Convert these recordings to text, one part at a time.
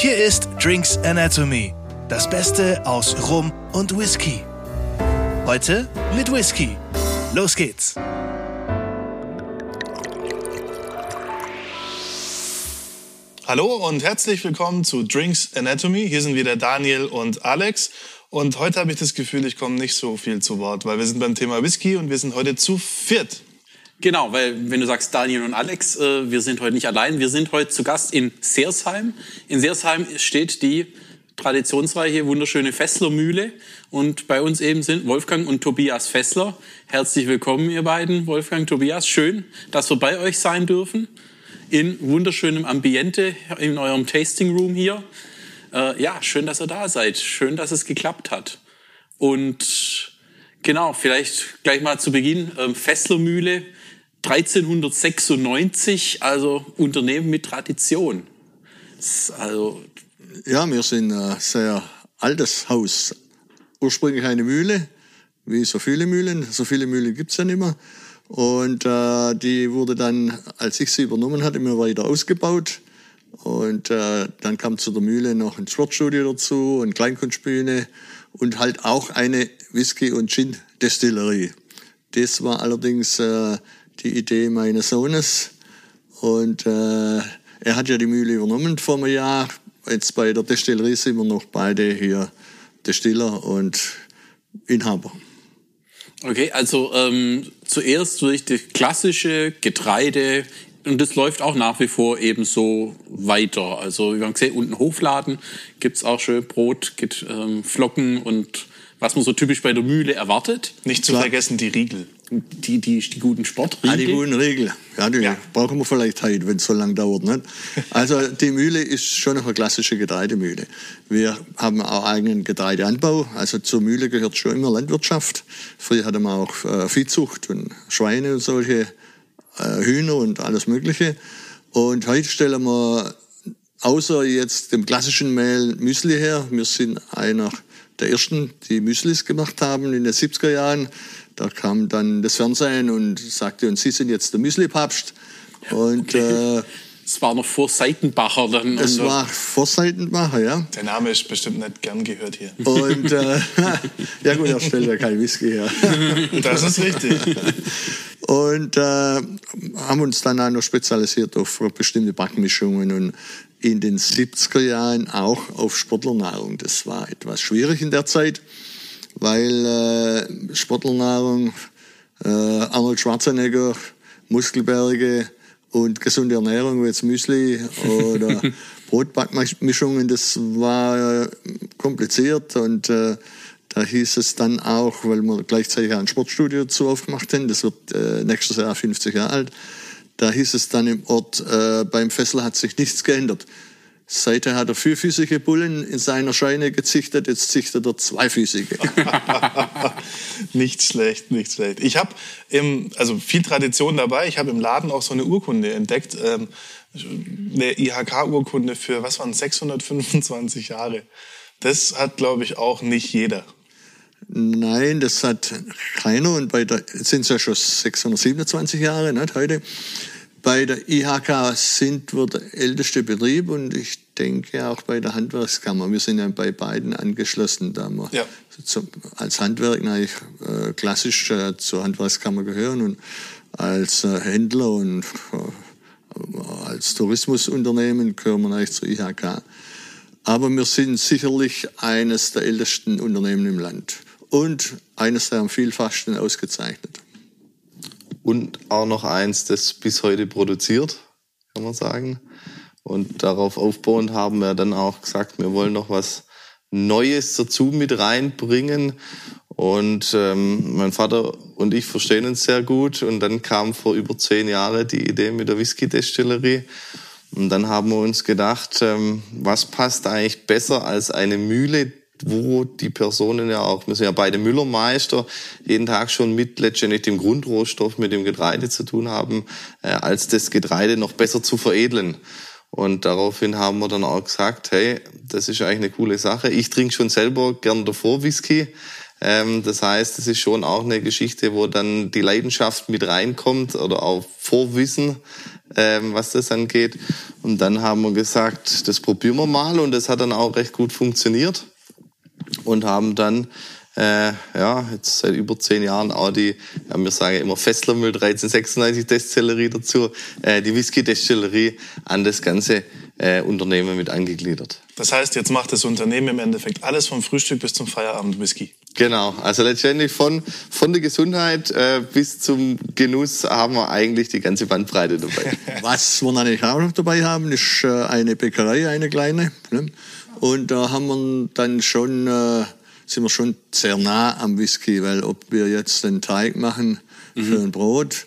Hier ist Drinks Anatomy, das Beste aus Rum und Whisky. Heute mit Whisky. Los geht's! Hallo und herzlich willkommen zu Drinks Anatomy. Hier sind wieder Daniel und Alex. Und heute habe ich das Gefühl, ich komme nicht so viel zu Wort, weil wir sind beim Thema Whisky und wir sind heute zu viert. Genau, weil wenn du sagst Daniel und Alex, äh, wir sind heute nicht allein. Wir sind heute zu Gast in Seersheim. In Seersheim steht die traditionsreiche, wunderschöne Fesslermühle. Und bei uns eben sind Wolfgang und Tobias Fessler. Herzlich willkommen, ihr beiden. Wolfgang, Tobias, schön, dass wir bei euch sein dürfen. In wunderschönem Ambiente in eurem Tasting Room hier. Äh, ja, schön, dass ihr da seid. Schön, dass es geklappt hat. Und genau, vielleicht gleich mal zu Beginn. Ähm, Fesslermühle 1396, also Unternehmen mit Tradition. Also ja, wir sind ein sehr altes Haus. Ursprünglich eine Mühle, wie so viele Mühlen. So viele Mühlen gibt's ja nicht mehr. Und äh, die wurde dann, als ich sie übernommen hatte, immer weiter ausgebaut. Und äh, dann kam zu der Mühle noch ein Sportstudio dazu und Kleinkunstbühne und halt auch eine Whisky- und Gin-Destillerie. Das war allerdings äh, die Idee meines Sohnes. Und äh, er hat ja die Mühle übernommen vor einem Jahr. Jetzt bei der Destillerie sind wir noch beide hier Destiller und Inhaber. Okay, also ähm, zuerst durch das klassische Getreide und das läuft auch nach wie vor eben so weiter. Also wir haben gesehen, unten Hofladen gibt's auch schön Brot, gibt, ähm, Flocken und was man so typisch bei der Mühle erwartet. Nicht zu Klar. vergessen die Riegel. Die, die, die guten Sportriegel. Ah, die guten Riegel. Ja, die ja. brauchen wir vielleicht heute, wenn es so lange dauert. Nicht? Also die Mühle ist schon noch eine klassische Getreidemühle. Wir haben auch eigenen Getreideanbau. Also zur Mühle gehört schon immer Landwirtschaft. Früher hatte man auch äh, Viehzucht und Schweine und solche äh, Hühner und alles Mögliche. Und heute stellen wir außer jetzt dem klassischen Mehl Müsli her. Wir sind einer der ersten, die Müslis gemacht haben in den 70er Jahren. Da kam dann das Fernsehen und sagte, und Sie sind jetzt der Müsli-Papst. Und okay. äh, es war noch vor Seitenbacher dann. Es war vor Seitenbacher, ja. Der Name ist bestimmt nicht gern gehört hier. Und äh, ja gut, er stellt ja kein Whisky her. Das ist richtig. Und äh, haben uns dann auch noch spezialisiert auf bestimmte Backmischungen und in den 70er Jahren auch auf Sportlernahrung. Das war etwas schwierig in der Zeit, weil äh, Sportlernahrung, äh, Arnold Schwarzenegger, Muskelberge und gesunde Ernährung, wie jetzt Müsli oder Brotbackmischungen, das war äh, kompliziert und äh, da hieß es dann auch, weil wir gleichzeitig ein Sportstudio zu aufgemacht haben, das wird äh, nächstes Jahr 50 Jahre alt, da hieß es dann im Ort, äh, beim Fessel hat sich nichts geändert. Seither hat er vierfüßige Bullen in seiner Scheune gezichtet, jetzt zichtet er zweifüßige. nicht schlecht, nicht schlecht. Ich habe also viel Tradition dabei. Ich habe im Laden auch so eine Urkunde entdeckt, ähm, eine IHK-Urkunde für was waren 625 Jahre. Das hat, glaube ich, auch nicht jeder. Nein, das hat keiner und bei der sind es ja schon 627 Jahre, nicht heute. Bei der IHK sind wir der älteste Betrieb und ich denke auch bei der Handwerkskammer. Wir sind ja bei beiden angeschlossen, da wir ja. zum, als Handwerk eigentlich äh, klassisch äh, zur Handwerkskammer gehören und als äh, Händler und äh, als Tourismusunternehmen gehören wir eigentlich zur IHK. Aber wir sind sicherlich eines der ältesten Unternehmen im Land und eines der am vielfachsten ausgezeichnet. Und auch noch eins, das bis heute produziert, kann man sagen. Und darauf aufbauend haben wir dann auch gesagt, wir wollen noch was Neues dazu mit reinbringen. Und ähm, mein Vater und ich verstehen uns sehr gut. Und dann kam vor über zehn Jahren die Idee mit der Whisky-Destillerie. Und dann haben wir uns gedacht, ähm, was passt eigentlich besser als eine Mühle, wo die Personen ja auch, wir sind ja beide Müllermeister, jeden Tag schon mit letztendlich dem Grundrohstoff, mit dem Getreide zu tun haben, äh, als das Getreide noch besser zu veredeln. Und daraufhin haben wir dann auch gesagt, hey, das ist eigentlich eine coole Sache. Ich trinke schon selber gern davor Whisky, Ähm, das heißt, es ist schon auch eine Geschichte, wo dann die Leidenschaft mit reinkommt oder auch Vorwissen, ähm, was das angeht. Und dann haben wir gesagt, das probieren wir mal und das hat dann auch recht gut funktioniert und haben dann äh, ja, jetzt seit über zehn Jahren auch die, ja, wir sagen immer Fesslermüll 1396 Destillerie dazu, äh, die Whisky-Destillerie an das ganze äh, Unternehmen mit angegliedert. Das heißt, jetzt macht das Unternehmen im Endeffekt alles vom Frühstück bis zum Feierabend Whisky. Genau, also letztendlich von, von der Gesundheit äh, bis zum Genuss haben wir eigentlich die ganze Bandbreite dabei. Was wir natürlich auch noch dabei haben, ist äh, eine Bäckerei, eine kleine. Ne? Und da haben wir dann schon, äh, sind wir schon sehr nah am Whisky, weil ob wir jetzt den Teig machen für ein Brot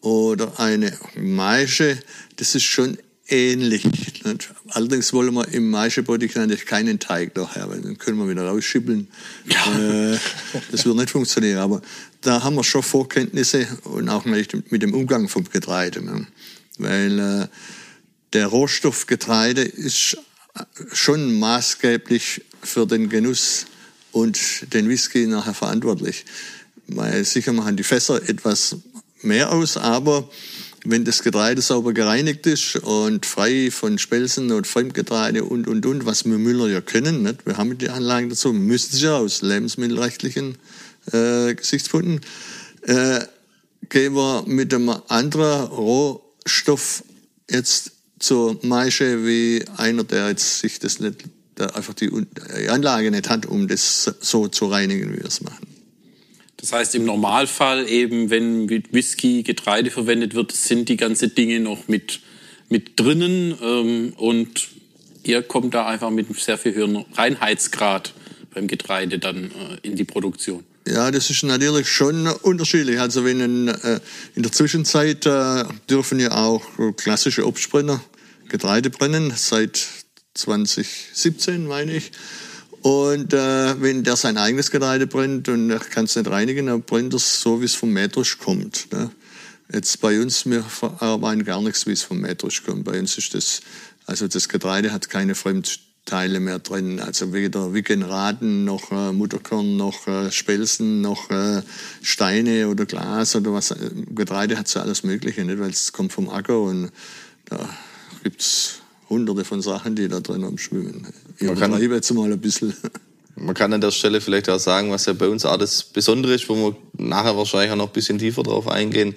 oder eine Maische, das ist schon ähnlich. Nicht? Allerdings wollen wir im Maischebrot natürlich keinen Teig daher, weil dann können wir wieder rausschippeln. Äh, das wird nicht funktionieren. Aber da haben wir schon Vorkenntnisse und auch mit dem Umgang vom Getreide. Ne? Weil äh, der Rohstoff Getreide ist schon maßgeblich für den Genuss und den Whisky nachher verantwortlich. Weil sicher machen die Fässer etwas mehr aus, aber wenn das Getreide sauber gereinigt ist und frei von Spelzen und Fremdgetreide und, und, und, was wir Müller ja können, nicht? wir haben die Anlagen dazu, müssen sie ja aus lebensmittelrechtlichen äh, Gesichtspunkten, äh, gehen wir mit einem anderen Rohstoff jetzt zur Maische wie einer, der jetzt sich das nicht, der einfach die, Anlage nicht hat, um das so zu reinigen, wie wir es machen. Das heißt, im Normalfall eben, wenn mit Whisky Getreide verwendet wird, sind die ganzen Dinge noch mit, mit drinnen ähm, und ihr kommt da einfach mit einem sehr viel höheren Reinheitsgrad beim Getreide dann äh, in die Produktion. Ja, das ist natürlich schon unterschiedlich. Also wenn ein, äh, in der Zwischenzeit äh, dürfen ja auch klassische Obstbrenner Getreide brennen, seit 2017 meine ich. Und äh, wenn der sein eigenes Getreide brennt und er kann es nicht reinigen, dann brennt es so, wie es vom Mähdresch kommt. Ne? Jetzt bei uns, wir verarbeiten gar nichts, wie es vom Mähdresch kommt. Bei uns ist das, also das Getreide hat keine Fremdteile mehr drin. Also weder Wickenraden noch äh, Mutterkorn noch äh, Spelzen noch äh, Steine oder Glas oder was. Getreide hat so alles Mögliche, nicht? weil es kommt vom Acker und da gibt's hunderte von Sachen, die da drin umschwimmen. Ich Man kann- jetzt mal ein bisschen. Man kann an der Stelle vielleicht auch sagen, was ja bei uns auch das Besondere ist, wo wir nachher wahrscheinlich auch noch ein bisschen tiefer drauf eingehen.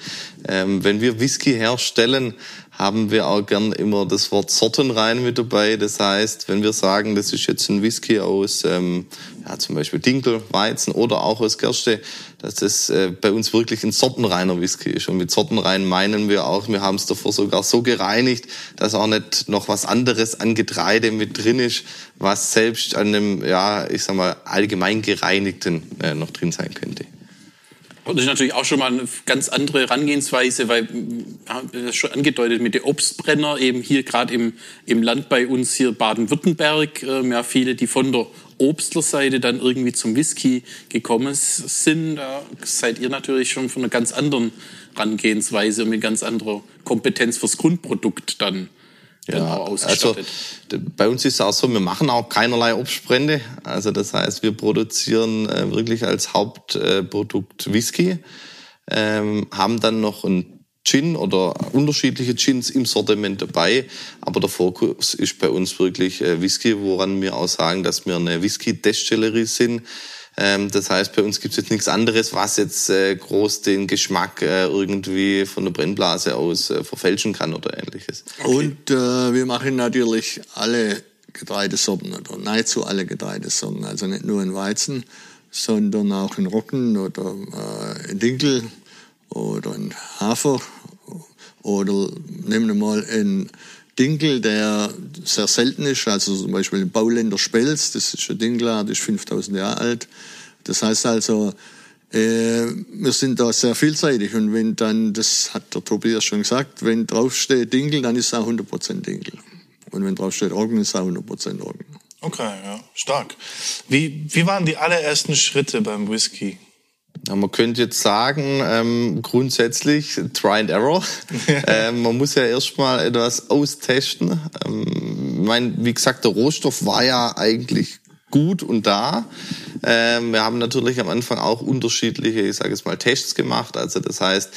Ähm, wenn wir Whisky herstellen, haben wir auch gern immer das Wort Sortenrein mit dabei. Das heißt, wenn wir sagen, das ist jetzt ein Whisky aus ähm, ja, zum Beispiel Dinkel, Weizen oder auch aus Gerste, dass das äh, bei uns wirklich ein sortenreiner Whisky ist. Und mit sortenrein meinen wir auch, wir haben es davor sogar so gereinigt, dass auch nicht noch was anderes an Getreide mit drin ist, was selbst an einem, ja, ich sag mal, allgemein gereinigten äh, noch drin sein könnte. Und das ist natürlich auch schon mal eine ganz andere Herangehensweise, weil, wir das schon angedeutet, mit der Obstbrenner eben hier gerade im, im Land bei uns hier Baden-Württemberg, äh, ja viele, die von der Obstlerseite dann irgendwie zum Whisky gekommen sind. Da seid ihr natürlich schon von einer ganz anderen Herangehensweise und mit ganz anderer Kompetenz fürs Grundprodukt dann, dann auch also bei uns ist es auch so, wir machen auch keinerlei Obstbrände. Also das heißt, wir produzieren äh, wirklich als Hauptprodukt Whisky, ähm, haben dann noch ein Gin oder unterschiedliche Gins im Sortiment dabei. Aber der Fokus ist bei uns wirklich äh, Whisky, woran wir auch sagen, dass wir eine Whisky-Destillerie sind. Ähm, das heißt, bei uns gibt es jetzt nichts anderes, was jetzt äh, groß den Geschmack äh, irgendwie von der Brennblase aus äh, verfälschen kann oder ähnliches. Und äh, wir machen natürlich alle Getreidesorten oder nahezu alle Getreidesorten. Also nicht nur in Weizen, sondern auch in Roggen oder äh, in Dinkel oder in Hafer. Oder nehmen wir mal einen Dinkel, der sehr selten ist, also zum Beispiel Bauländer Spelz, das ist ein Dinkelart, das ist 5000 Jahre alt. Das heißt also, äh, wir sind da sehr vielseitig und wenn dann, das hat der Tobias schon gesagt, wenn draufsteht Dinkel, dann ist es auch 100% Dinkel. Und wenn draufsteht Roggen, ist es auch 100% Roggen. Okay, ja, stark. Wie, wie waren die allerersten Schritte beim Whisky? Ja, man könnte jetzt sagen, ähm, grundsätzlich Try and Error. ähm, man muss ja erstmal etwas austesten. Ähm, ich mein, wie gesagt, der Rohstoff war ja eigentlich gut und da. Ähm, wir haben natürlich am Anfang auch unterschiedliche, ich sage jetzt mal, Tests gemacht. Also das heißt,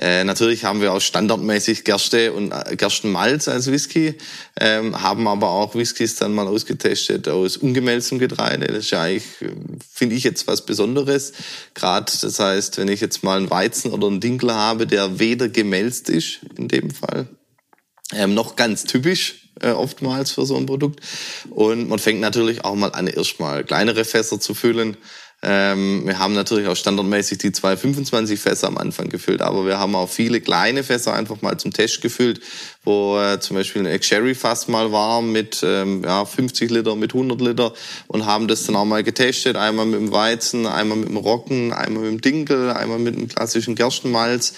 äh, natürlich haben wir auch standardmäßig Gerste und äh, Gerstenmalz als Whisky, ähm, haben aber auch Whiskys dann mal ausgetestet aus ungemälztem Getreide. Das ist ja eigentlich, finde ich jetzt was Besonderes. Gerade, das heißt, wenn ich jetzt mal einen Weizen oder einen Dinkel habe, der weder gemälzt ist, in dem Fall, ähm, noch ganz typisch äh, oftmals für so ein Produkt. Und man fängt natürlich auch mal an, erstmal kleinere Fässer zu füllen. Ähm, wir haben natürlich auch standardmäßig die 225 Fässer am Anfang gefüllt, aber wir haben auch viele kleine Fässer einfach mal zum Test gefüllt, wo äh, zum Beispiel ein Sherry Fass mal war mit ähm, ja, 50 Liter, mit 100 Liter und haben das dann auch mal getestet, einmal mit dem Weizen, einmal mit dem Roggen, einmal mit dem Dinkel, einmal mit dem klassischen Gerstenmalz.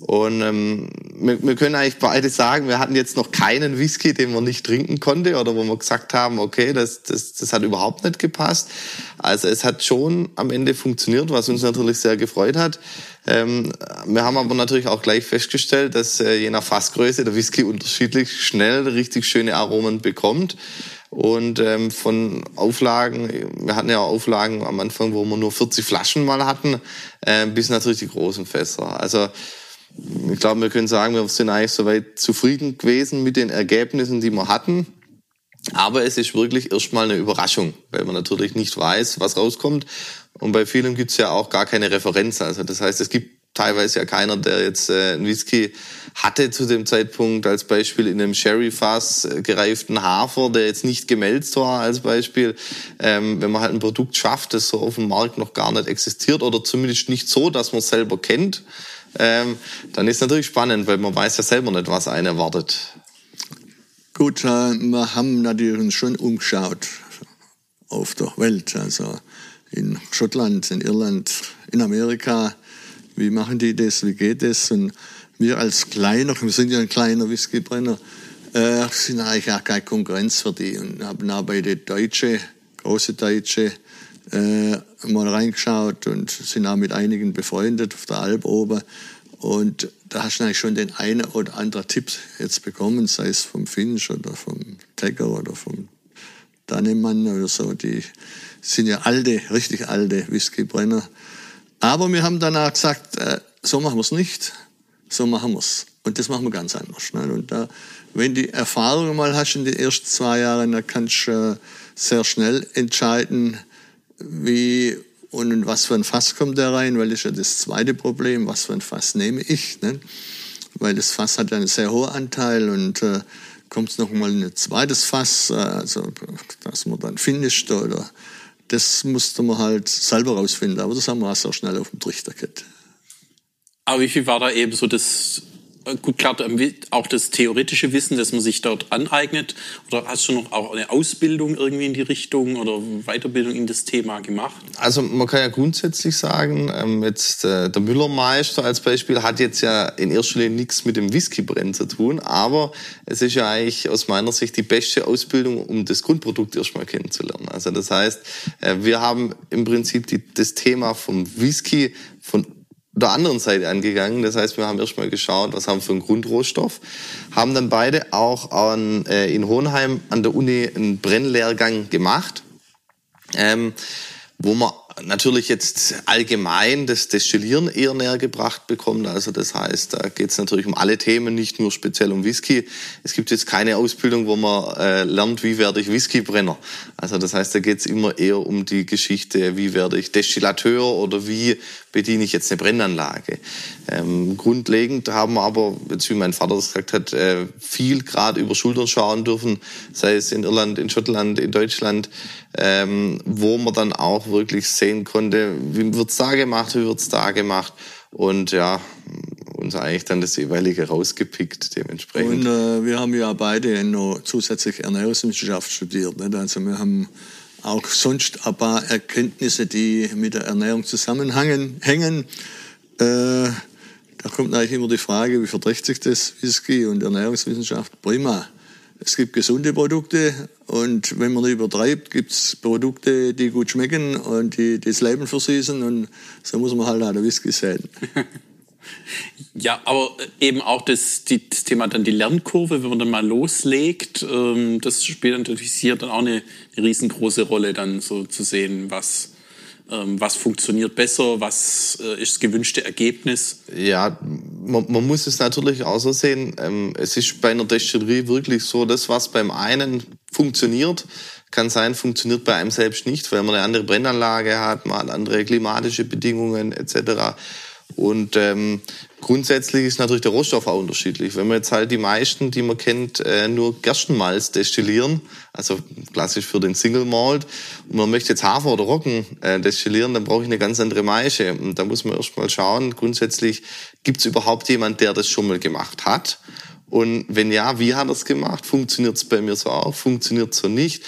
Und ähm, wir, wir können eigentlich beide sagen, wir hatten jetzt noch keinen Whisky, den man nicht trinken konnte oder wo wir gesagt haben, okay, das, das, das hat überhaupt nicht gepasst. Also es hat schon am Ende funktioniert, was uns natürlich sehr gefreut hat. Ähm, wir haben aber natürlich auch gleich festgestellt, dass äh, je nach Fassgröße der Whisky unterschiedlich schnell richtig schöne Aromen bekommt. Und ähm, von Auflagen, wir hatten ja Auflagen am Anfang, wo wir nur 40 Flaschen mal hatten, äh, bis natürlich die großen Fässer. Also ich glaube, wir können sagen, wir sind eigentlich soweit zufrieden gewesen mit den Ergebnissen, die wir hatten. Aber es ist wirklich erstmal eine Überraschung, weil man natürlich nicht weiß, was rauskommt. Und bei vielen gibt es ja auch gar keine Referenz. Also das heißt, es gibt teilweise ja keiner, der jetzt äh, einen Whisky hatte zu dem Zeitpunkt als Beispiel in einem Sherry-Fass äh, gereiften Hafer, der jetzt nicht gemälzt war als Beispiel. Ähm, wenn man halt ein Produkt schafft, das so auf dem Markt noch gar nicht existiert oder zumindest nicht so, dass man es selber kennt, ähm, dann ist natürlich spannend, weil man weiß ja selber nicht, was einen erwartet. Gut, äh, wir haben natürlich schon umgeschaut auf der Welt, also in Schottland, in Irland, in Amerika. Wie machen die das? Wie geht das? Und wir als kleiner, wir sind ja ein kleiner Whiskybrenner, äh, sind eigentlich auch keine Konkurrenz für die und haben auch bei den Deutschen, große Deutsche, äh, mal reingeschaut und sind auch mit einigen befreundet auf der Alp oben. Und da hast du eigentlich schon den einen oder anderen Tipp jetzt bekommen, sei es vom Finch oder vom Tegger oder vom Dannemann oder so. Die sind ja alte, richtig alte Whiskybrenner. Aber wir haben danach gesagt, äh, so machen wir es nicht, so machen wir es. Und das machen wir ganz anders. Ne? Und da, wenn die Erfahrung mal hast in den ersten zwei Jahren, dann kannst du äh, sehr schnell entscheiden, wie und in was für ein Fass kommt der rein, weil das ist ja das zweite Problem, was für ein Fass nehme ich, ne? weil das Fass hat ja einen sehr hohen Anteil und äh, kommt es noch mal in ein zweites Fass, äh, also dass man dann finisht oder das musste man halt selber rausfinden, aber das haben wir auch sehr schnell auf dem Trichter gehabt. Aber wie viel war da eben so das gut, klar, auch das theoretische Wissen, das man sich dort aneignet? Oder hast du noch auch eine Ausbildung irgendwie in die Richtung oder Weiterbildung in das Thema gemacht? Also man kann ja grundsätzlich sagen, ähm, jetzt äh, der Müllermeister als Beispiel hat jetzt ja in erster Linie nichts mit dem Whiskybrennen zu tun, aber es ist ja eigentlich aus meiner Sicht die beste Ausbildung, um das Grundprodukt erstmal kennenzulernen. Also das heißt, äh, wir haben im Prinzip die, das Thema vom Whisky von der anderen Seite angegangen. Das heißt, wir haben erstmal geschaut, was haben wir für einen Grundrohstoff, haben dann beide auch an, äh, in Hohenheim an der Uni einen Brennlehrgang gemacht, ähm, wo man natürlich jetzt allgemein das Destillieren eher näher gebracht bekommt. Also das heißt, da geht es natürlich um alle Themen, nicht nur speziell um Whisky. Es gibt jetzt keine Ausbildung, wo man äh, lernt, wie werde ich Whiskybrenner. Also das heißt, da geht es immer eher um die Geschichte, wie werde ich Destillateur oder wie bediene ich jetzt eine Brennanlage. Ähm, grundlegend haben wir aber, jetzt wie mein Vater das gesagt hat, äh, viel gerade über Schultern schauen dürfen, sei es in Irland, in Schottland, in Deutschland, ähm, wo man dann auch wirklich sehen konnte, wie wird's da gemacht, wie wird's da gemacht und ja, uns eigentlich dann das jeweilige rausgepickt dementsprechend. Und äh, wir haben ja beide noch zusätzlich Ernährungswissenschaft studiert. Nicht? Also wir haben auch sonst ein paar Erkenntnisse, die mit der Ernährung zusammenhängen. Hängen. Äh, da kommt eigentlich immer die Frage, wie verträgt sich das Whisky und Ernährungswissenschaft? Prima. Es gibt gesunde Produkte und wenn man übertreibt, gibt es Produkte, die gut schmecken und die das Leben versüßen und so muss man halt auch der Whisky sehen. Ja, aber eben auch das, die, das Thema dann die Lernkurve, wenn man dann mal loslegt, ähm, das spielt natürlich hier dann auch eine, eine riesengroße Rolle, dann so zu sehen, was, was funktioniert besser, was äh, ist das gewünschte Ergebnis. Ja, man, man muss es natürlich auch so sehen. Ähm, es ist bei einer Destillerie wirklich so, das, was beim einen funktioniert, kann sein, funktioniert bei einem selbst nicht, weil man eine andere Brennanlage hat, man hat andere klimatische Bedingungen etc. Und ähm, grundsätzlich ist natürlich der Rohstoff auch unterschiedlich. Wenn man jetzt halt die meisten, die man kennt, äh, nur Gerstenmalz destillieren, also klassisch für den Single Malt, und man möchte jetzt Hafer oder Roggen äh, destillieren, dann brauche ich eine ganz andere Maische. Und da muss man erst mal schauen, grundsätzlich gibt es überhaupt jemand, der das schon mal gemacht hat? Und wenn ja, wie hat er es gemacht? Funktioniert es bei mir so auch? Funktioniert es so nicht?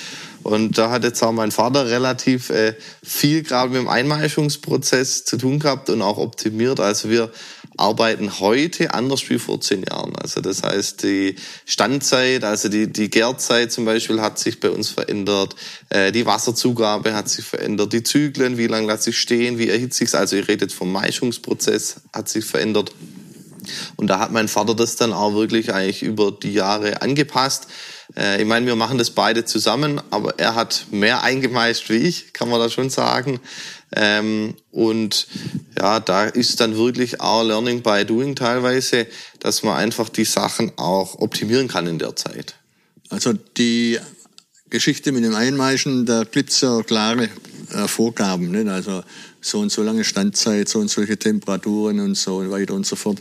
Und da hat jetzt auch mein Vater relativ äh, viel gerade mit dem Einmeischungsprozess zu tun gehabt und auch optimiert. Also wir arbeiten heute anders wie vor zehn Jahren. Also das heißt, die Standzeit, also die, die Gärzeit zum Beispiel hat sich bei uns verändert, äh, die Wasserzugabe hat sich verändert, die Zyklen, wie lange lasse ich stehen, wie erhitze ich es, also ihr redet vom Maischungsprozess, hat sich verändert. Und da hat mein Vater das dann auch wirklich eigentlich über die Jahre angepasst. Äh, ich meine, wir machen das beide zusammen, aber er hat mehr eingemeist wie ich, kann man da schon sagen. Ähm, und ja, da ist dann wirklich auch Learning by Doing teilweise, dass man einfach die Sachen auch optimieren kann in der Zeit. Also die Geschichte mit dem Einmeischen, da gibt's ja klare äh, Vorgaben. Nicht? Also so und so lange Standzeit, so und solche Temperaturen und so weiter und so fort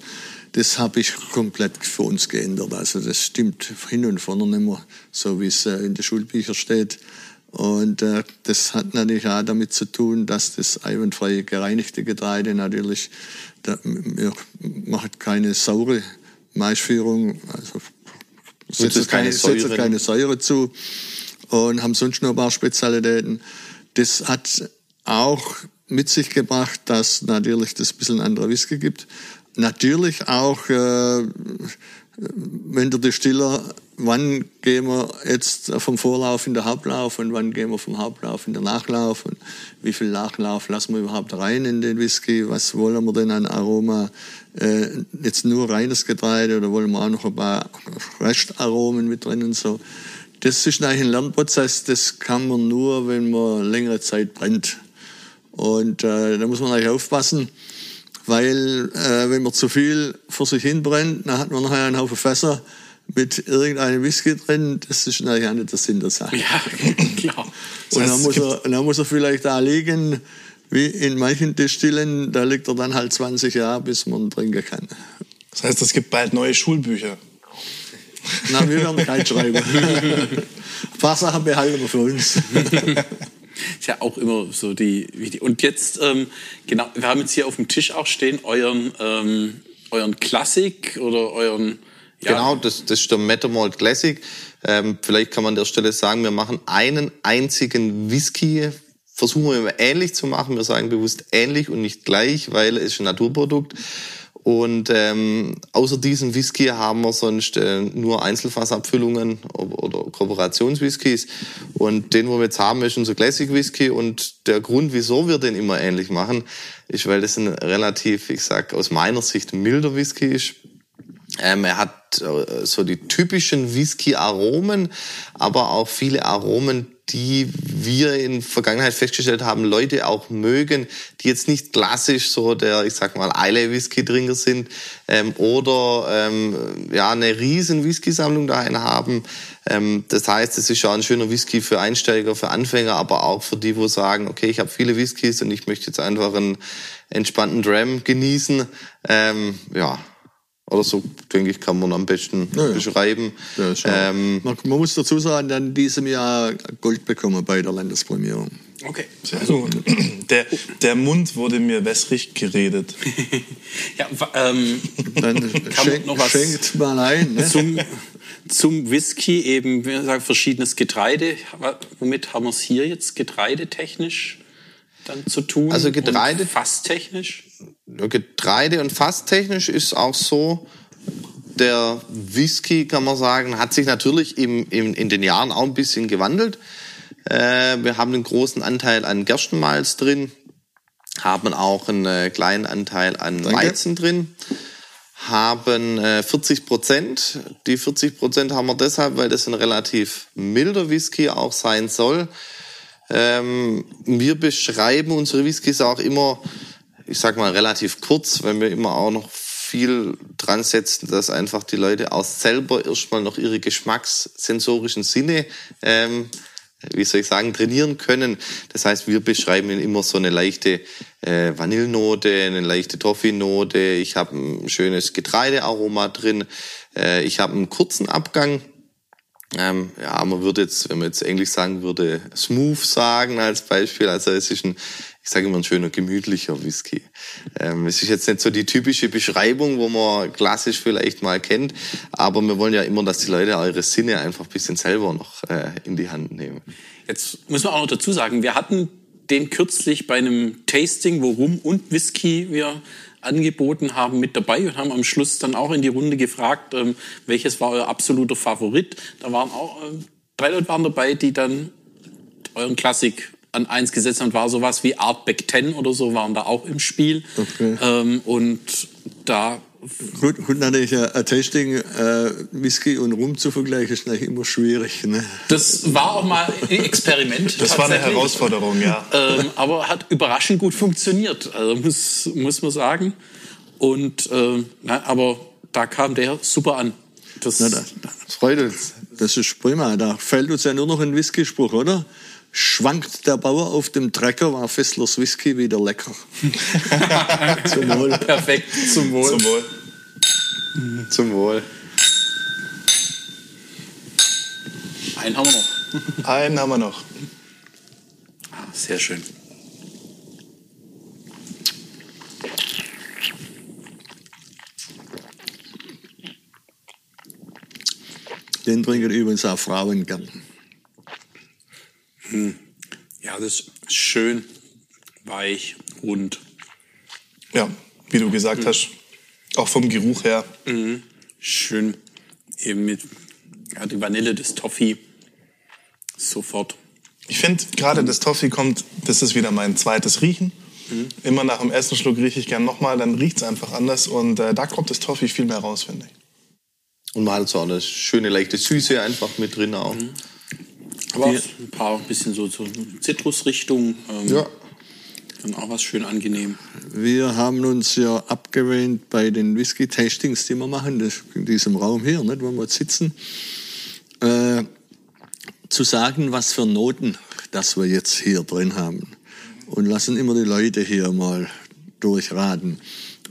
das habe ich komplett für uns geändert. Also das stimmt hin und vorne nicht mehr, so wie es äh, in den Schulbüchern steht. Und äh, das hat natürlich auch damit zu tun, dass das eiwandfreie gereinigte Getreide natürlich, da, wir machen keine saure Maisführung, also setzen keine, setzen keine Säure zu und haben sonst noch ein paar Spezialitäten. Das hat auch mit sich gebracht, dass natürlich das ein bisschen anderer Whisky gibt natürlich auch, äh, wenn der Distiller, wann gehen wir jetzt vom Vorlauf in den Hauptlauf und wann gehen wir vom Hauptlauf in den Nachlauf und wie viel Nachlauf lassen wir überhaupt rein in den Whisky, was wollen wir denn an Aroma, äh, jetzt nur reines Getreide oder wollen wir auch noch ein paar Restaromen mit drin und so. Das ist eigentlich ein Lernprozess, das kann man nur, wenn man längere Zeit brennt. Und äh, da muss man eigentlich aufpassen, weil äh, wenn man zu viel vor sich hin brennt, dann hat man nachher einen Haufen Fässer mit irgendeinem Whisky drin. Das ist natürlich auch nicht der Sinn der Sache. Ja, klar. Und dann muss, er, dann muss er vielleicht da liegen, wie in manchen Destillen, da liegt er dann halt 20 Jahre, bis man trinken kann. Das heißt, es gibt bald neue Schulbücher. Na, wir werden kein schreiben. Ein paar Sachen behalten wir für uns. Ist ja auch immer so die, die und jetzt ähm, genau, wir haben jetzt hier auf dem Tisch auch stehen euren ähm, euren Klassik oder euren ja. Genau, das, das ist der Metamalt Classic. Ähm, vielleicht kann man an der Stelle sagen, wir machen einen einzigen Whisky, versuchen wir immer ähnlich zu machen. Wir sagen bewusst ähnlich und nicht gleich, weil es ist ein Naturprodukt. Und ähm, außer diesem Whisky haben wir sonst äh, nur Einzelfassabfüllungen oder, oder Kooperationswhiskys. Und den, wo wir jetzt haben, ist unser Classic Whisky. Und der Grund, wieso wir den immer ähnlich machen, ist, weil das ein relativ, ich sag aus meiner Sicht, milder Whisky ist. Ähm, er hat äh, so die typischen Whisky-Aromen, aber auch viele Aromen, die wir in Vergangenheit festgestellt haben, Leute auch mögen, die jetzt nicht klassisch so der, ich sag mal, Islay Whisky Trinker sind ähm, oder ähm, ja eine riesen Whisky-Sammlung dahin haben. Ähm, das heißt, es ist schon ein schöner Whisky für Einsteiger, für Anfänger, aber auch für die, wo sagen, okay, ich habe viele Whiskys und ich möchte jetzt einfach einen entspannten Dram genießen. Ähm, ja, oder so, denke ich, kann man am besten ja, ja. beschreiben. Ja, ähm, man, man, muss dazu sagen, dann in diesem Jahr Gold bekommen bei der Landesprämierung. Okay. Also, der, der Mund wurde mir wässrig geredet. ja, ähm, dann schenkt, noch was schenkt mal ein. Ne? Zum, zum Whisky eben, wir sagen, verschiedenes Getreide. Womit haben wir es hier jetzt getreidetechnisch dann zu tun? Also Getreide. Fasstechnisch? Getreide- und Fasstechnisch ist auch so, der Whisky, kann man sagen, hat sich natürlich im, im, in den Jahren auch ein bisschen gewandelt. Äh, wir haben einen großen Anteil an Gerstenmalz drin. haben auch einen äh, kleinen Anteil an Weizen drin, haben äh, 40 Prozent. Die 40 Prozent haben wir deshalb, weil das ein relativ milder Whisky auch sein soll. Ähm, wir beschreiben unsere Whiskys auch immer, ich sag mal, relativ kurz, weil wir immer auch noch viel dran setzen, dass einfach die Leute auch selber erstmal noch ihre geschmackssensorischen Sinne ähm, wie soll ich sagen, trainieren können. Das heißt, wir beschreiben immer so eine leichte äh, Vanillenote, eine leichte Toffee-Note. Ich habe ein schönes Getreidearoma drin. Äh, ich habe einen kurzen Abgang. Ähm, ja, man würde jetzt, wenn man jetzt Englisch sagen würde, smooth sagen als Beispiel. Also es ist ein, ich sage immer ein schöner gemütlicher Whisky. Ähm, es ist jetzt nicht so die typische Beschreibung, wo man klassisch vielleicht mal kennt, aber wir wollen ja immer, dass die Leute eure Sinne einfach ein bisschen selber noch äh, in die Hand nehmen. Jetzt muss man auch noch dazu sagen, wir hatten den kürzlich bei einem Tasting, wo Rum und Whisky wir angeboten haben, mit dabei und haben am Schluss dann auch in die Runde gefragt, ähm, welches war euer absoluter Favorit. Da waren auch äh, drei Leute waren dabei, die dann euren Klassik an eins gesetzt haben. War sowas wie Artback 10 oder so, waren da auch im Spiel. Okay. Ähm, und da Gut, gut natürlich ein, ein Tasting äh, Whisky und Rum zu vergleichen ist natürlich immer schwierig. Ne? Das war auch mal ein Experiment. Das war eine Herausforderung, ja. Ähm, aber hat überraschend gut funktioniert, also muss, muss man sagen. Und äh, na, aber da kam der super an. Das, na, das, das freut uns. Das ist prima. Da fällt uns ja nur noch ein Whisky-Spruch, oder? Schwankt der Bauer auf dem Trecker, war Fesslers Whisky wieder lecker. zum Wohl. Perfekt, zum Wohl. Zum Wohl. Zum Wohl. Einen haben wir noch. Einen haben wir noch. Ah, sehr schön. Den trinken übrigens auch Frauen gern. Hm. Ja, das ist schön, weich, rund. Ja, wie du gesagt mhm. hast, auch vom Geruch her. Mhm. Schön, eben mit ja, die Vanille des Toffee sofort. Ich finde, gerade das Toffee kommt, das ist wieder mein zweites Riechen. Mhm. Immer nach dem ersten Schluck rieche ich gern nochmal, dann riecht es einfach anders und äh, da kommt das Toffee viel mehr raus, finde ich. Und mal hat so eine schöne leichte Süße einfach mit drin auch. Mhm. Aber ein paar bisschen so zur Zitrusrichtung. Ähm, ja. Dann auch was schön angenehm. Wir haben uns ja abgewöhnt bei den Whisky-Tastings, die wir machen, das, in diesem Raum hier, nicht, wo wir sitzen, äh, zu sagen, was für Noten das wir jetzt hier drin haben. Und lassen immer die Leute hier mal durchraten.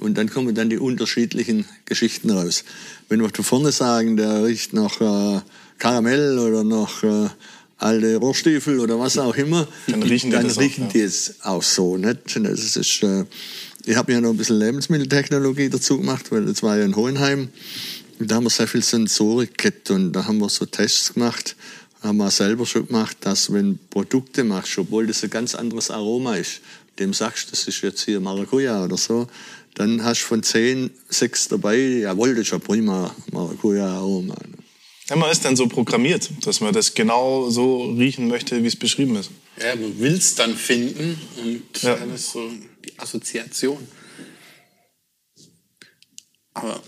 Und dann kommen dann die unterschiedlichen Geschichten raus. Wenn wir da vorne sagen, der riecht nach äh, Karamell oder nach äh, alte Rohrstiefel oder was auch immer, dann riechen die, dann das riechen auch, die ja. es auch so. Nicht? Das ist, äh, ich habe ja noch ein bisschen Lebensmitteltechnologie dazu gemacht, weil das war ja in Hohenheim. Und da haben wir sehr viel Sensorik gehabt und da haben wir so Tests gemacht, haben wir selber schon gemacht, dass wenn Produkte machst, obwohl das ein ganz anderes Aroma ist, dem sagst, das ist jetzt hier Maracuja oder so, dann hast du von zehn sechs dabei, jawohl, das ist ja prima Maracuja-Aroma. Ja, man ist dann so programmiert, dass man das genau so riechen möchte, wie es beschrieben ist. Ja, man will es dann finden und ja. dann ist so die Assoziation. Aber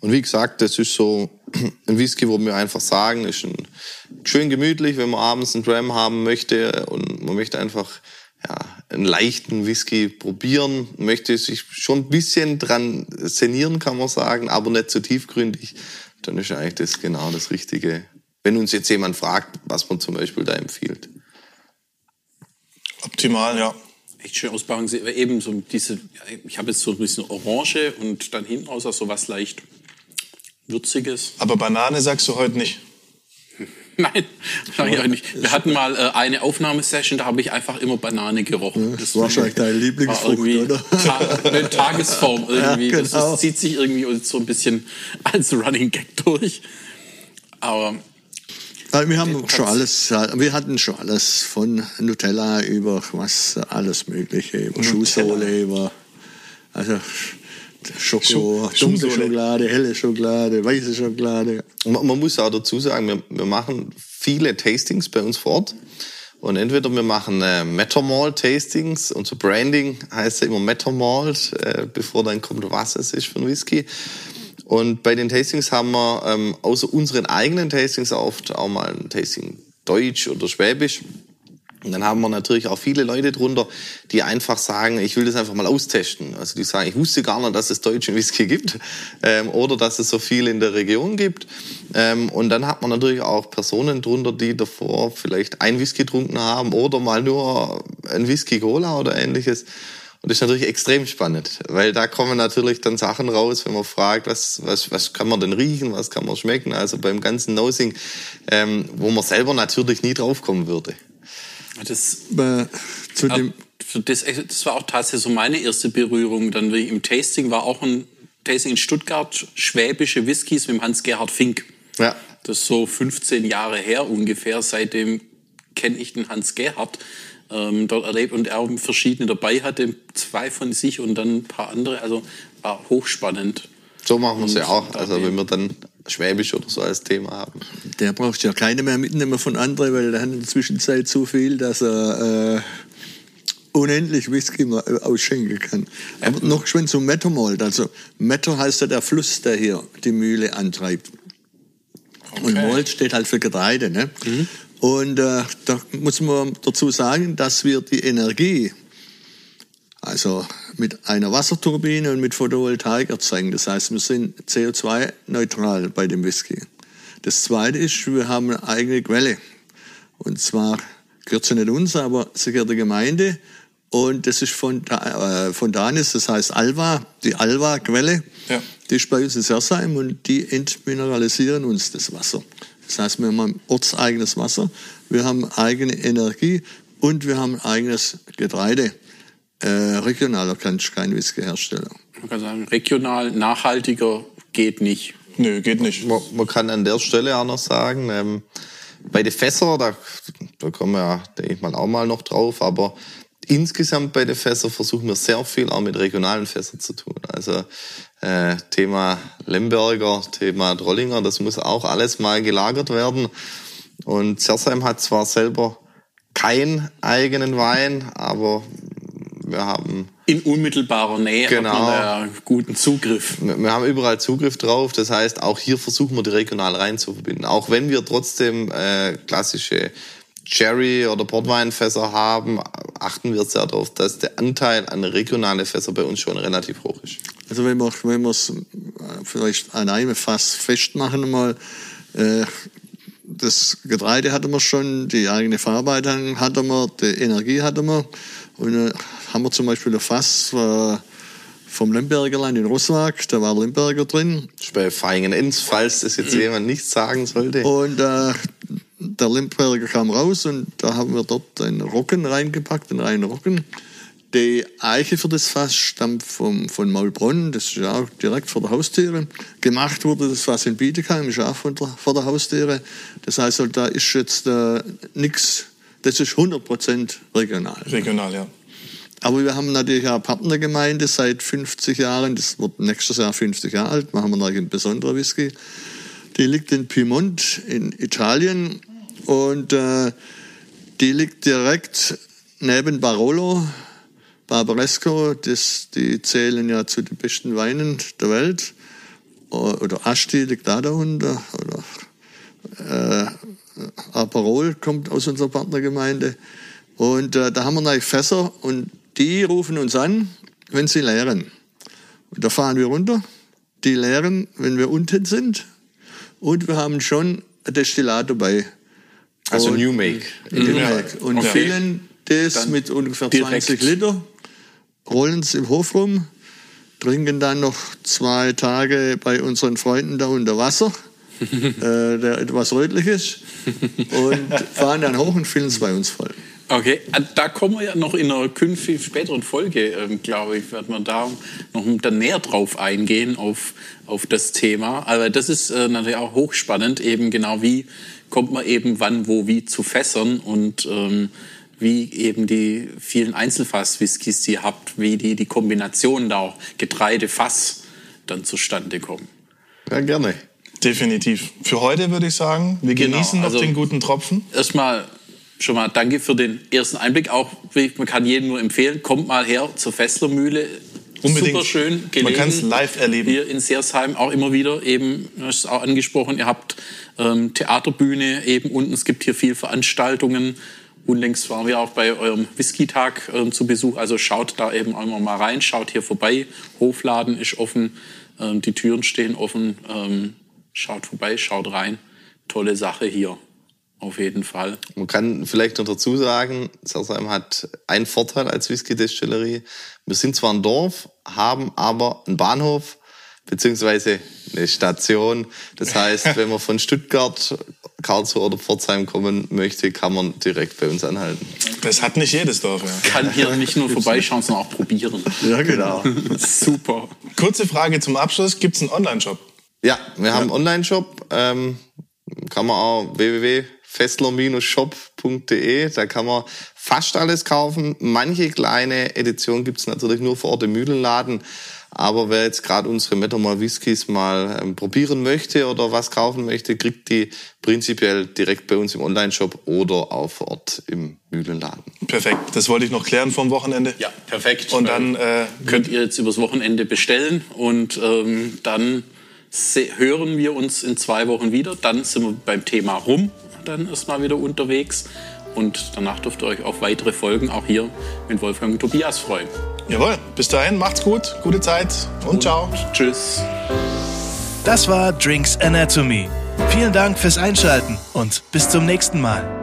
und wie gesagt, das ist so ein Whisky, wo wir einfach sagen, ist ein, schön gemütlich, wenn man abends einen Dram haben möchte und man möchte einfach ja, einen leichten Whisky probieren, möchte sich schon ein bisschen dran senieren, kann man sagen, aber nicht zu tiefgründig, dann ist eigentlich das genau das Richtige. Wenn uns jetzt jemand fragt, was man zum Beispiel da empfiehlt. Optimal, ja. Echt schön ausbauen. Eben so diese, ich habe jetzt so ein bisschen Orange und dann hinten raus auch so was leicht Würziges. Aber Banane sagst du heute nicht. Nein, sage ich auch nicht. Wir hatten mal äh, eine Aufnahmesession, da habe ich einfach immer Banane gerochen. das war wahrscheinlich dein Lieblingsfrucht, oder? Ta eine Tagesform irgendwie. Ja, genau. das, das, zieht sich irgendwie so ein bisschen als Running Gag durch. Aber wir haben schon alles, wir hatten schon alles von Nutella über was alles Mögliche, über Schuhsohle, über also Schoko, dunkle Schokolade, helle Schokolade, weiße Schokolade. Man, man muss auch dazu sagen, wir, wir machen viele Tastings bei uns vor Ort. Und entweder wir machen äh, Metamalt-Tastings, unser Branding heißt ja immer Metamalt, äh, bevor dann kommt, was es ist für ein Whisky. Und bei den Tastings haben wir ähm, außer unseren eigenen Tastings oft auch mal ein Tasting Deutsch oder Schwäbisch. Und dann haben wir natürlich auch viele Leute drunter, die einfach sagen, ich will das einfach mal austesten. Also die sagen, ich wusste gar nicht, dass es deutschen Whisky gibt ähm, oder dass es so viel in der Region gibt. Ähm, und dann hat man natürlich auch Personen drunter, die davor vielleicht ein Whisky getrunken haben oder mal nur ein Whisky Cola oder ähnliches. Und das ist natürlich extrem spannend, weil da kommen natürlich dann Sachen raus, wenn man fragt, was, was, was kann man denn riechen, was kann man schmecken. Also beim ganzen Nosing, ähm, wo man selber natürlich nie draufkommen würde. Das, Äh, zu Ja, dem, das, das war auch tatsächlich so meine erste Berührung. Dann im Tasting war auch ein Tasting in Stuttgart, schwäbische Whiskys mit Hans-Gerhard Fink. Ja. Das ist so 15 Jahre her ungefähr. Seitdem kenne ich den Hans-Gerhard ähm, dort erlebt und er verschiedene dabei hatte, zwei von sich und dann ein paar andere. Also war hochspannend. So machen wir es ja auch. Also wenn wir dann Schwäbisch oder so als Thema haben. der braucht ja keine mehr mitnehmen von anderen, weil der hat in der Zwischenzeit so viel, dass er äh, unendlich Whisky mal ausschenken kann. Aber noch schön zum Metamalt. Also Meto heißt ja der Fluss, der hier die Mühle antreibt. Und Malt steht halt für Getreide. Ne? Und äh, da muss man dazu sagen, dass wir die Energie, also mit einer Wasserturbine und mit Photovoltaik erzeugen. Das heißt, wir sind CO2-neutral bei dem Whisky. Das Zweite ist, wir haben eine eigene Quelle. Und zwar gehört sie nicht uns, aber sie gehört der Gemeinde. Und das ist von, äh, von Danis, das heißt Alva, die Alva-Quelle. Ja. Die ist bei uns in Sersheim und die entmineralisieren uns das Wasser. Das heißt, wir haben ein ortseigenes Wasser, wir haben eigene Energie und wir haben eigenes Getreide. Äh, regionaler kann ich kein Whisky herstellen. Man kann sagen, regional, nachhaltiger geht nicht. Nö, geht nicht. Man, man kann an der Stelle auch noch sagen, ähm, bei den Fässern, da, da kommen wir ja, denke ich mal, auch mal noch drauf, aber insgesamt bei den Fässern versuchen wir sehr viel auch mit regionalen Fässern zu tun. Also äh, Thema Lemberger, Thema Drollinger, das muss auch alles mal gelagert werden. Und Zersheim hat zwar selber keinen eigenen Wein, aber wir haben In unmittelbarer Nähe Genau. hat man da guten Zugriff. wir haben überall Zugriff drauf. Das heißt, auch hier versuchen wir die regional rein zu verbinden. Auch wenn wir trotzdem äh, klassische Cherry- oder Portweinfässer haben, achten wir sehr darauf, dass der Anteil an regionale Fässer bei uns schon relativ hoch ist. Also wenn wir wenn wir es vielleicht an einem Fass festmachen mal, äh, das Getreide hatten wir schon, die eigene Verarbeitung hatten wir, die Energie hatten wir und äh, haben wir zum Beispiel ein Fass äh, vom Lembergerland in Rosswag, da war Lemberger drin bei Feingen-Enz, falls das jetzt jemand nicht sagen sollte. und äh, der Lemberger kam raus und da haben wir dort einen Rocken reingepackt, einen reinen Rocken. Die Eiche für das Fass stammt vom, von Maulbronn, das ist ja auch direkt vor der Haustüre. Gemacht wurde das Fass in Bietigheim, ist auch von der, vor der Haustüre. Das heißt, halt, da ist jetzt äh, nichts, das ist 100% regional. Regional, ja. Aber wir haben natürlich auch eine Partnergemeinde seit 50 Jahren, das wird nächstes Jahr 50 Jahre alt, machen wir noch einen besonderen Whisky. Die liegt in Piemont in Italien und äh, die liegt direkt neben Barolo, Barbaresco, das, die zählen ja zu den besten Weinen der Welt. Oder Asti liegt da darunter. Oder äh, Aperol kommt aus unserer Partnergemeinde. Und äh, da haben wir neue Fässer und die rufen uns an, wenn sie leeren. Und da fahren wir runter, die leeren, wenn wir unten sind. Und wir haben schon ein Destillat dabei. Also Und- New Make. New Make. Und Okay. füllen das Dann mit ungefähr direkt. 20 Liter, rollen es im Hof rum, trinken dann noch zwei Tage bei unseren Freunden da unter Wasser, äh, der etwas rötlich ist, und fahren dann hoch und füllen es bei uns voll. Okay, äh, da kommen wir ja noch in einer künftig späteren Folge, ähm, glaube ich, werden wir da noch dann näher drauf eingehen, auf, auf das Thema. Aber das ist äh, natürlich auch hochspannend, eben genau wie kommt man eben wann, wo, wie zu Fässern und ähm, wie eben die vielen Einzelfass-Whiskys, die ihr habt, wie die, die Kombinationen da auch Getreide-Fass dann zustande kommen. Ja, gerne. Definitiv. Für heute würde ich sagen, wir Genau, genießen noch also- den guten Tropfen. Erstmal schon mal danke für den ersten Einblick. Auch man kann jedem nur empfehlen, kommt mal her zur Fesslermühle. Unbedingt. Super schön gelegen. Man kann es live erleben. Hier in Seersheim auch immer wieder eben, du hast es auch angesprochen, ihr habt ähm, Theaterbühne eben unten, es gibt hier viel Veranstaltungen. Unlängst waren wir auch bei eurem Whisky-Tag ähm, zu Besuch, also schaut da eben immer mal rein, schaut hier vorbei. Hofladen ist offen, ähm, die Türen stehen offen, ähm, schaut vorbei, schaut rein. Tolle Sache hier. Auf jeden Fall. Man kann vielleicht noch dazu sagen, Sersheim hat einen Vorteil als Whisky-Destillerie. Wir sind zwar ein Dorf, haben aber einen Bahnhof beziehungsweise eine Station. Das heißt, wenn man von Stuttgart, Karlsruhe oder Pforzheim kommen möchte, kann man direkt bei uns anhalten. Das hat nicht jedes Dorf, ja. Kann hier nicht nur vorbeischauen, sondern auch probieren. Ja, genau. Super. Kurze Frage zum Abschluss. Gibt es einen Online-Shop? Ja, wir haben einen Online-Shop. Ähm, kann man auch www.fessler-shop.de. Da kann man fast alles kaufen. Manche kleine Edition gibt's natürlich nur vor Ort im Mühlenladen. Aber wer jetzt gerade unsere Metamor Whiskys mal ähm, probieren möchte oder was kaufen möchte, kriegt die prinzipiell direkt bei uns im Online-Shop oder auch vor Ort im Mühlenladen. Perfekt. Das wollte ich noch klären vom Wochenende. Ja, perfekt. Und dann äh, könnt ihr jetzt übers Wochenende bestellen und ähm, dann hören wir uns in zwei Wochen wieder. Dann sind wir beim Thema rum, dann erstmal wieder unterwegs. Und danach dürft ihr euch auf weitere Folgen auch hier mit Wolfgang und Tobias freuen. jawohl. Bis dahin, macht's gut, gute Zeit und ciao. Tschüss. Das war Drinks Anatomy. Vielen Dank fürs Einschalten und bis zum nächsten Mal.